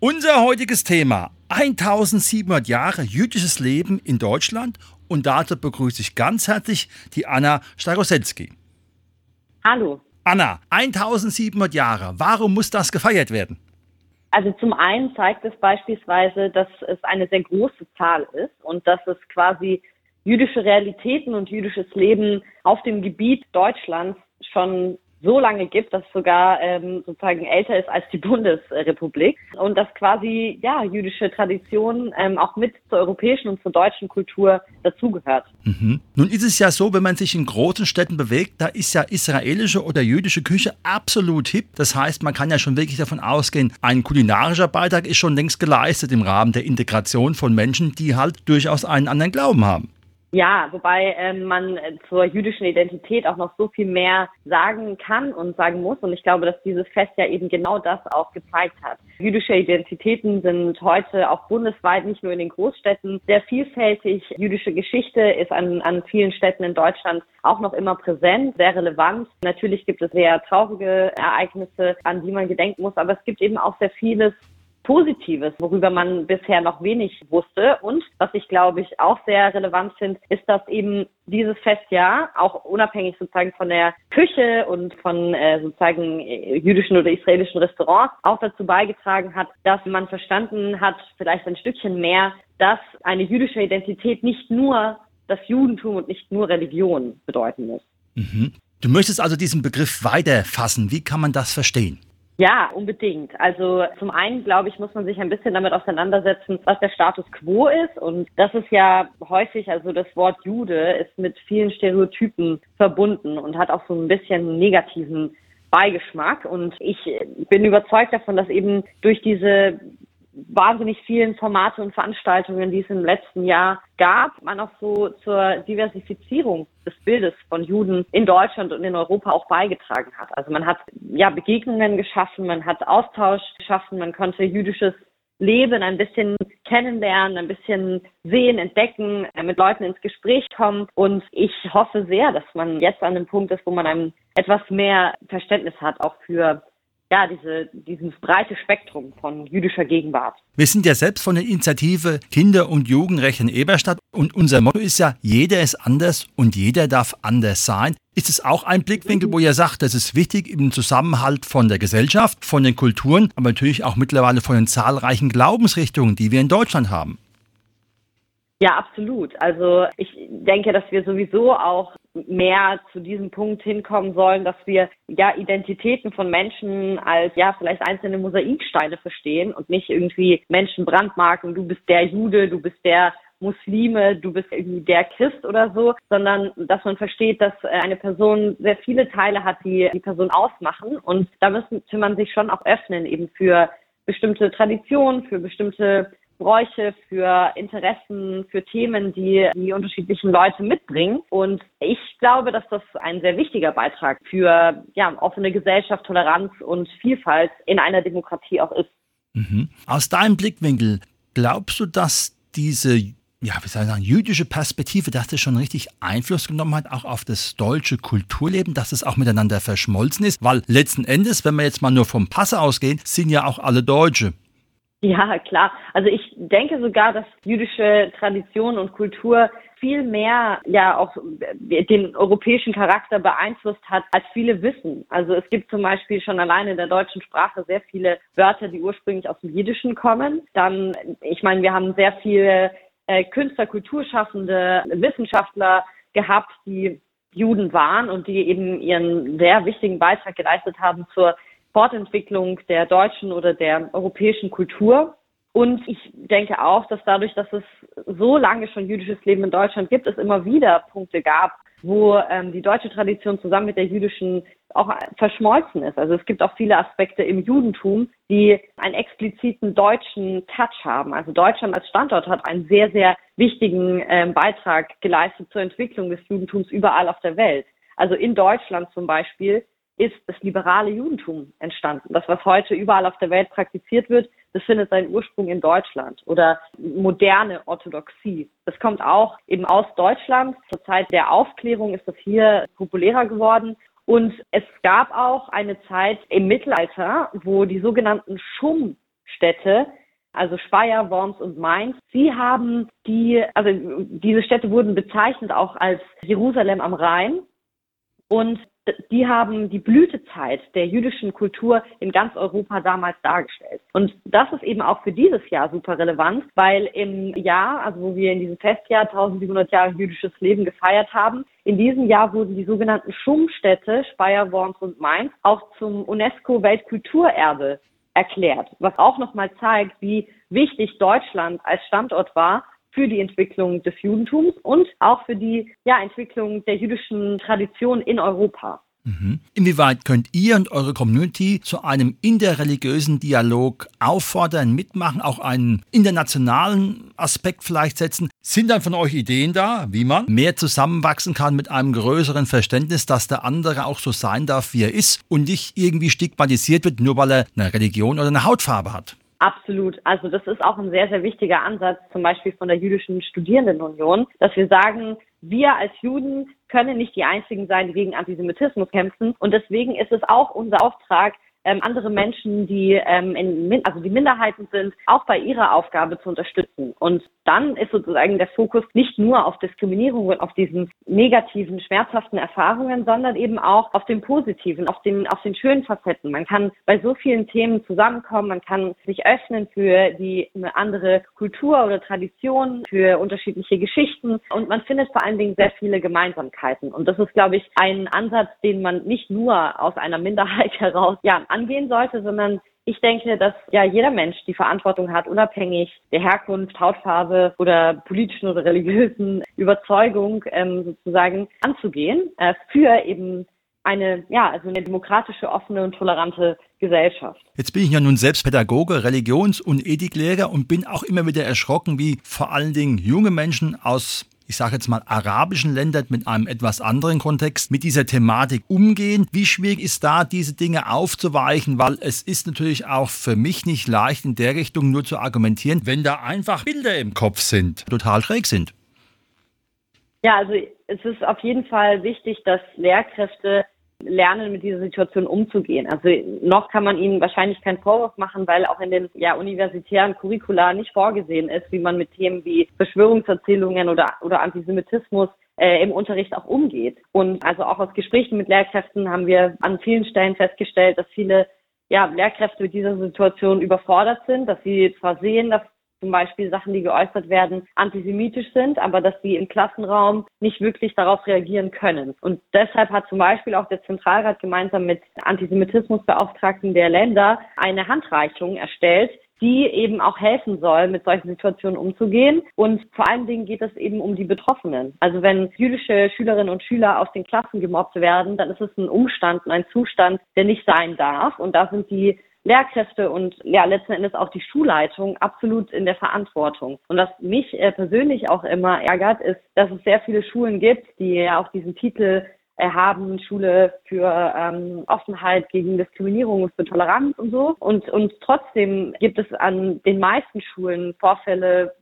Unser heutiges Thema 1700 Jahre jüdisches Leben in Deutschland und dazu begrüße ich ganz herzlich die Anna Staroselski. Hallo. Anna, 1700 Jahre, warum muss das gefeiert werden? Also zum einen zeigt es beispielsweise, dass es eine sehr große Zahl ist und dass es quasi jüdische Realitäten und jüdisches Leben auf dem Gebiet Deutschlands schon so lange gibt, dass sogar ähm, sozusagen älter ist als die Bundesrepublik und dass quasi ja jüdische Tradition ähm, auch mit zur europäischen und zur deutschen Kultur dazugehört. Mhm. Nun ist es ja so, wenn man sich in großen Städten bewegt, da ist ja israelische oder jüdische Küche absolut hip. Das heißt, man kann ja schon wirklich davon ausgehen, ein kulinarischer Beitrag ist schon längst geleistet im Rahmen der Integration von Menschen, die halt durchaus einen anderen Glauben haben. Ja, wobei ähm, man zur jüdischen Identität auch noch so viel mehr sagen kann und sagen muss. Und ich glaube, dass dieses Fest ja eben genau das auch gezeigt hat. Jüdische Identitäten sind heute auch bundesweit, nicht nur in den Großstädten, sehr vielfältig. Jüdische Geschichte ist an, an vielen Städten in Deutschland auch noch immer präsent, sehr relevant. Natürlich gibt es sehr traurige Ereignisse, an die man gedenken muss, aber es gibt eben auch sehr vieles, Positives, worüber man bisher noch wenig wusste. Und was ich glaube ich auch sehr relevant finde, ist, dass eben dieses Festjahr auch unabhängig sozusagen von der Küche und von äh, sozusagen äh, jüdischen oder israelischen Restaurants auch dazu beigetragen hat, dass man verstanden hat, vielleicht ein Stückchen mehr, dass eine jüdische Identität nicht nur das Judentum und nicht nur Religion bedeuten muss. Mhm. Du möchtest also diesen Begriff weiterfassen. Wie kann man das verstehen? Ja, unbedingt. Also zum einen, glaube ich, muss man sich ein bisschen damit auseinandersetzen, was der Status quo ist. Und das ist ja häufig, also das Wort Jude ist mit vielen Stereotypen verbunden und hat auch so ein bisschen negativen Beigeschmack. Und ich bin überzeugt davon, dass eben durch diese wahnsinnig vielen Formate und Veranstaltungen, die es im letzten Jahr gab, man auch so zur Diversifizierung des Bildes von Juden in Deutschland und in Europa auch beigetragen hat. Also man hat ja Begegnungen geschaffen, man hat Austausch geschaffen, man konnte jüdisches Leben ein bisschen kennenlernen, ein bisschen sehen, entdecken, mit Leuten ins Gespräch kommen. Und ich hoffe sehr, dass man jetzt an dem Punkt ist, wo man einem etwas mehr Verständnis hat, auch für ja, diese, dieses breite Spektrum von jüdischer Gegenwart. Wir sind ja selbst von der Initiative Kinder- und Jugendrecht in Eberstadt und unser Motto ist ja, jeder ist anders und jeder darf anders sein. Ist es auch ein Blickwinkel, wo ihr sagt, das ist wichtig im Zusammenhalt von der Gesellschaft, von den Kulturen, aber natürlich auch mittlerweile von den zahlreichen Glaubensrichtungen, die wir in Deutschland haben? Ja, absolut. Also ich denke, dass wir sowieso auch mehr zu diesem Punkt hinkommen sollen, dass wir ja Identitäten von Menschen als ja vielleicht einzelne Mosaiksteine verstehen und nicht irgendwie Menschen brandmarken, du bist der Jude, du bist der Muslime, du bist irgendwie der Christ oder so, sondern dass man versteht, dass eine Person sehr viele Teile hat, die die Person ausmachen und da müsste man sich schon auch öffnen eben für bestimmte Traditionen, für bestimmte Bräuche, für Interessen, für Themen, die die unterschiedlichen Leute mitbringen. Und ich glaube, dass das ein sehr wichtiger Beitrag für ja, offene Gesellschaft, Toleranz und Vielfalt in einer Demokratie auch ist. Mhm. Aus deinem Blickwinkel, glaubst du, dass diese ja, wie soll ich sagen, jüdische Perspektive, dass das schon richtig Einfluss genommen hat, auch auf das deutsche Kulturleben, dass es auch miteinander verschmolzen ist, weil letzten Endes, wenn wir jetzt mal nur vom Passe ausgehen, sind ja auch alle Deutsche. Ja, klar. Also ich denke sogar, dass jüdische Tradition und Kultur viel mehr ja auch den europäischen Charakter beeinflusst hat, als viele wissen. Also es gibt zum Beispiel schon alleine in der deutschen Sprache sehr viele Wörter, die ursprünglich aus dem Jiddischen kommen. Dann, ich meine, wir haben sehr viele äh, Künstler, Kulturschaffende, Wissenschaftler gehabt, die Juden waren und die eben ihren sehr wichtigen Beitrag geleistet haben zur Fortentwicklung der deutschen oder der europäischen Kultur. Und ich denke auch, dass dadurch, dass es so lange schon jüdisches Leben in Deutschland gibt, es immer wieder Punkte gab, wo ähm, die deutsche Tradition zusammen mit der jüdischen auch verschmolzen ist. Also es gibt auch viele Aspekte im Judentum, die einen expliziten deutschen Touch haben. Also Deutschland als Standort hat einen sehr, sehr wichtigen ähm, Beitrag geleistet zur Entwicklung des Judentums überall auf der Welt. Also in Deutschland zum Beispiel ist das liberale Judentum entstanden. Das, was heute überall auf der Welt praktiziert wird, das findet seinen Ursprung in Deutschland oder moderne Orthodoxie. Das kommt auch eben aus Deutschland. Zur Zeit der Aufklärung ist das hier populärer geworden. Und es gab auch eine Zeit im Mittelalter, wo die sogenannten Schummstädte also Speyer, Worms und Mainz. Sie haben die, also diese Städte wurden bezeichnet auch als Jerusalem am Rhein. Und die haben die Blütezeit der jüdischen Kultur in ganz Europa damals dargestellt. Und das ist eben auch für dieses Jahr super relevant, weil im Jahr, also wo wir in diesem Festjahr 1700 Jahre jüdisches Leben gefeiert haben, in diesem Jahr wurden die sogenannten Schummstädte Speyer, Worms und Mainz auch zum UNESCO-Weltkulturerbe erklärt, was auch nochmal zeigt, wie wichtig Deutschland als Standort war für die Entwicklung des Judentums und auch für die ja, Entwicklung der jüdischen Tradition in Europa. Mhm. Inwieweit könnt ihr und eure Community zu einem interreligiösen Dialog auffordern, mitmachen, auch einen internationalen Aspekt vielleicht setzen? Sind dann von euch Ideen da, wie man mehr zusammenwachsen kann mit einem größeren Verständnis, dass der andere auch so sein darf, wie er ist und nicht irgendwie stigmatisiert wird, nur weil er eine Religion oder eine Hautfarbe hat? Absolut. Also das ist auch ein sehr, sehr wichtiger Ansatz, zum Beispiel von der jüdischen Studierendenunion, dass wir sagen, wir als Juden können nicht die Einzigen sein, die gegen Antisemitismus kämpfen. Und deswegen ist es auch unser Auftrag, ähm, andere Menschen, die ähm, in, also die Minderheiten sind, auch bei ihrer Aufgabe zu unterstützen. Und dann ist sozusagen der Fokus nicht nur auf Diskriminierung und auf diesen negativen, schmerzhaften Erfahrungen, sondern eben auch auf den positiven, auf den, auf den schönen Facetten. Man kann bei so vielen Themen zusammenkommen, man kann sich öffnen für die eine andere Kultur oder Tradition, für unterschiedliche Geschichten und man findet vor allen Dingen sehr viele Gemeinsamkeiten. Und das ist, glaube ich, ein Ansatz, den man nicht nur aus einer Minderheit heraus ja, angehen sollte, sondern ich denke, dass ja jeder Mensch die Verantwortung hat, unabhängig der Herkunft, Hautfarbe oder politischen oder religiösen Überzeugung ähm, sozusagen anzugehen äh, für eben eine, ja, also eine demokratische, offene und tolerante Gesellschaft. Jetzt bin ich ja nun selbst Pädagoge, Religions- und Ethiklehrer und bin auch immer wieder erschrocken, wie vor allen Dingen junge Menschen aus ich sage jetzt mal, arabischen Ländern mit einem etwas anderen Kontext mit dieser Thematik umgehen. Wie schwierig ist da, diese Dinge aufzuweichen? Weil es ist natürlich auch für mich nicht leicht, in der Richtung nur zu argumentieren, wenn da einfach Bilder im Kopf sind, total schräg sind. Ja, also es ist auf jeden Fall wichtig, dass Lehrkräfte lernen, mit dieser Situation umzugehen. Also noch kann man ihnen wahrscheinlich keinen Vorwurf machen, weil auch in den ja, universitären Curricula nicht vorgesehen ist, wie man mit Themen wie Verschwörungserzählungen oder, oder Antisemitismus äh, im Unterricht auch umgeht. Und also auch aus Gesprächen mit Lehrkräften haben wir an vielen Stellen festgestellt, dass viele ja, Lehrkräfte mit dieser Situation überfordert sind, dass sie zwar sehen, dass zum Beispiel Sachen, die geäußert werden, antisemitisch sind, aber dass sie im Klassenraum nicht wirklich darauf reagieren können. Und deshalb hat zum Beispiel auch der Zentralrat gemeinsam mit Antisemitismusbeauftragten der Länder eine Handreichung erstellt, die eben auch helfen soll, mit solchen Situationen umzugehen. Und vor allen Dingen geht es eben um die Betroffenen. Also wenn jüdische Schülerinnen und Schüler aus den Klassen gemobbt werden, dann ist es ein Umstand und ein Zustand, der nicht sein darf. Und da sind die Lehrkräfte und ja letzten Endes auch die Schulleitung absolut in der Verantwortung. Und was mich äh, persönlich auch immer ärgert, ist, dass es sehr viele Schulen gibt, die ja auch diesen Titel äh, haben, Schule für ähm, Offenheit gegen Diskriminierung und für Toleranz und so. Und, und trotzdem gibt es an den meisten Schulen Vorfälle,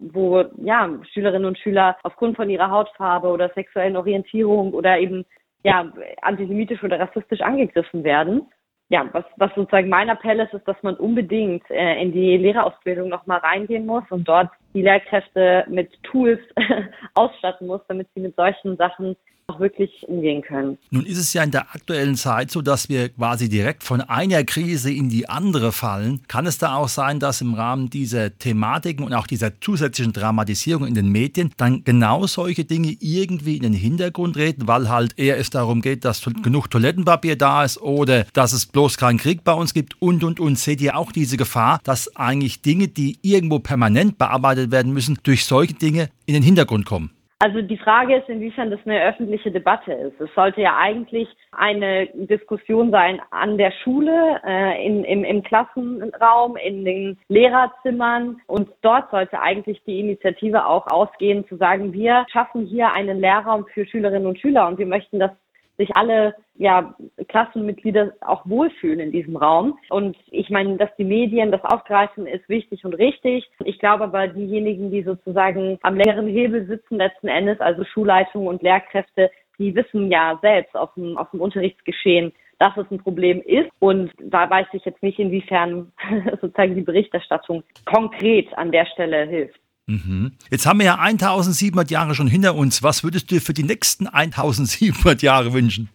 wo ja Schülerinnen und Schüler aufgrund von ihrer Hautfarbe oder sexuellen Orientierung oder eben ja antisemitisch oder rassistisch angegriffen werden ja, was, was sozusagen mein Appell ist, ist, dass man unbedingt äh, in die Lehrerausbildung nochmal reingehen muss und dort die Lehrkräfte mit Tools ausstatten muss, damit sie mit solchen Sachen auch wirklich umgehen können. Nun ist es ja in der aktuellen Zeit so, dass wir quasi direkt von einer Krise in die andere fallen. Kann es da auch sein, dass im Rahmen dieser Thematiken und auch dieser zusätzlichen Dramatisierung in den Medien dann genau solche Dinge irgendwie in den Hintergrund treten, weil halt eher es darum geht, dass genug Toilettenpapier da ist oder dass es bloß keinen Krieg bei uns gibt und und und. Seht ihr auch diese Gefahr, dass eigentlich Dinge, die irgendwo permanent bearbeitet werden müssen, durch solche Dinge in den Hintergrund kommen? Also die Frage ist, inwiefern das eine öffentliche Debatte ist. Es sollte ja eigentlich eine Diskussion sein an der Schule, äh, in, im, im Klassenraum, in den Lehrerzimmern. Und dort sollte eigentlich die Initiative auch ausgehen, zu sagen, wir schaffen hier einen Lehrraum für Schülerinnen und Schüler und wir möchten, dass sich alle ja, Klassenmitglieder auch wohlfühlen in diesem Raum. Und ich meine, dass die Medien das aufgreifen, ist wichtig und richtig. Ich glaube aber, diejenigen, die sozusagen am längeren Hebel sitzen letzten Endes, also Schulleitungen und Lehrkräfte, die wissen ja selbst aus dem, aus dem Unterrichtsgeschehen, dass es ein Problem ist. Und da weiß ich jetzt nicht, inwiefern sozusagen die Berichterstattung konkret an der Stelle hilft. Mhm. Jetzt haben wir ja 1700 Jahre schon hinter uns. Was würdest du für die nächsten 1700 Jahre wünschen?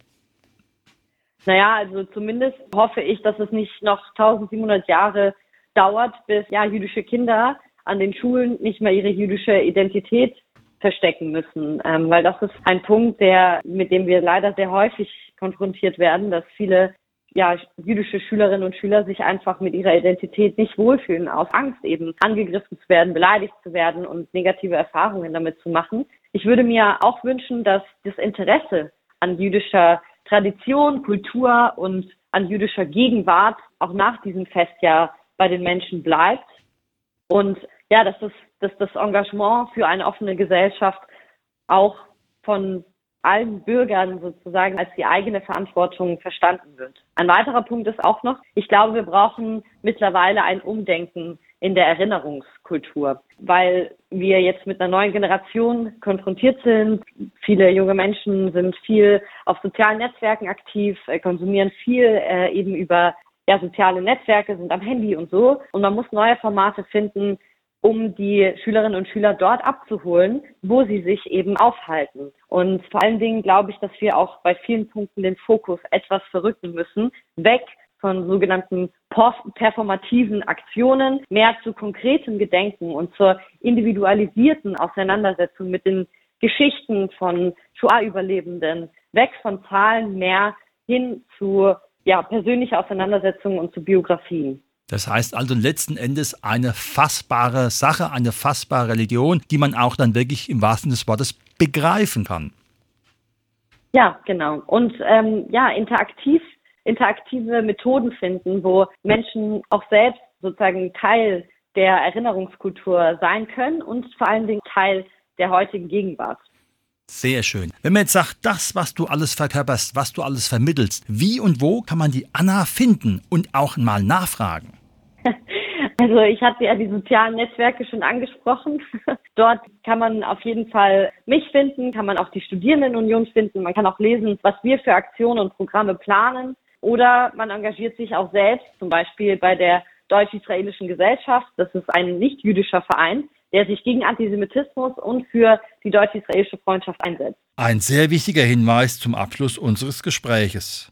Naja, also zumindest hoffe ich, dass es nicht noch 1700 Jahre dauert, bis ja jüdische Kinder an den Schulen nicht mehr ihre jüdische Identität verstecken müssen, ähm, weil das ist ein Punkt, der mit dem wir leider sehr häufig konfrontiert werden, dass viele ja, jüdische Schülerinnen und Schüler sich einfach mit ihrer Identität nicht wohlfühlen, aus Angst eben angegriffen zu werden, beleidigt zu werden und negative Erfahrungen damit zu machen. Ich würde mir auch wünschen, dass das Interesse an jüdischer Tradition, Kultur und an jüdischer Gegenwart auch nach diesem Festjahr bei den Menschen bleibt. Und ja, dass das, dass das Engagement für eine offene Gesellschaft auch von allen Bürgern sozusagen als die eigene Verantwortung verstanden wird. Ein weiterer Punkt ist auch noch, ich glaube, wir brauchen mittlerweile ein Umdenken in der Erinnerungskultur, weil wir jetzt mit einer neuen Generation konfrontiert sind. Viele junge Menschen sind viel auf sozialen Netzwerken aktiv, äh, konsumieren viel äh, eben über ja, soziale Netzwerke, sind am Handy und so. Und man muss neue Formate finden, um die Schülerinnen und Schüler dort abzuholen, wo sie sich eben aufhalten. Und vor allen Dingen glaube ich, dass wir auch bei vielen Punkten den Fokus etwas verrücken müssen, weg von sogenannten performativen Aktionen, mehr zu konkretem Gedenken und zur individualisierten Auseinandersetzung mit den Geschichten von Shoah-Überlebenden, weg von Zahlen mehr hin zu ja, persönlicher Auseinandersetzung und zu Biografien. Das heißt also letzten Endes eine fassbare Sache, eine fassbare Religion, die man auch dann wirklich im wahrsten des Wortes begreifen kann. Ja, genau. Und ähm, ja, interaktiv, interaktive Methoden finden, wo Menschen auch selbst sozusagen Teil der Erinnerungskultur sein können und vor allen Dingen Teil der heutigen Gegenwart. Sehr schön. Wenn man jetzt sagt, das, was du alles verkörperst, was du alles vermittelst, wie und wo kann man die Anna finden und auch mal nachfragen? Also ich hatte ja die sozialen Netzwerke schon angesprochen. Dort kann man auf jeden Fall mich finden, kann man auch die Studierendenunion finden, man kann auch lesen, was wir für Aktionen und Programme planen. Oder man engagiert sich auch selbst, zum Beispiel bei der Deutsch-Israelischen Gesellschaft. Das ist ein nicht-jüdischer Verein, der sich gegen Antisemitismus und für die deutsch-israelische Freundschaft einsetzt. Ein sehr wichtiger Hinweis zum Abschluss unseres Gespräches.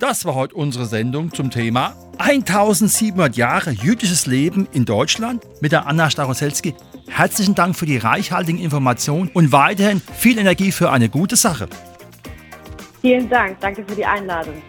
Das war heute unsere Sendung zum Thema 1700 Jahre jüdisches Leben in Deutschland mit der Anna Staroselski. Herzlichen Dank für die reichhaltigen Informationen und weiterhin viel Energie für eine gute Sache. Vielen Dank. Danke für die Einladung.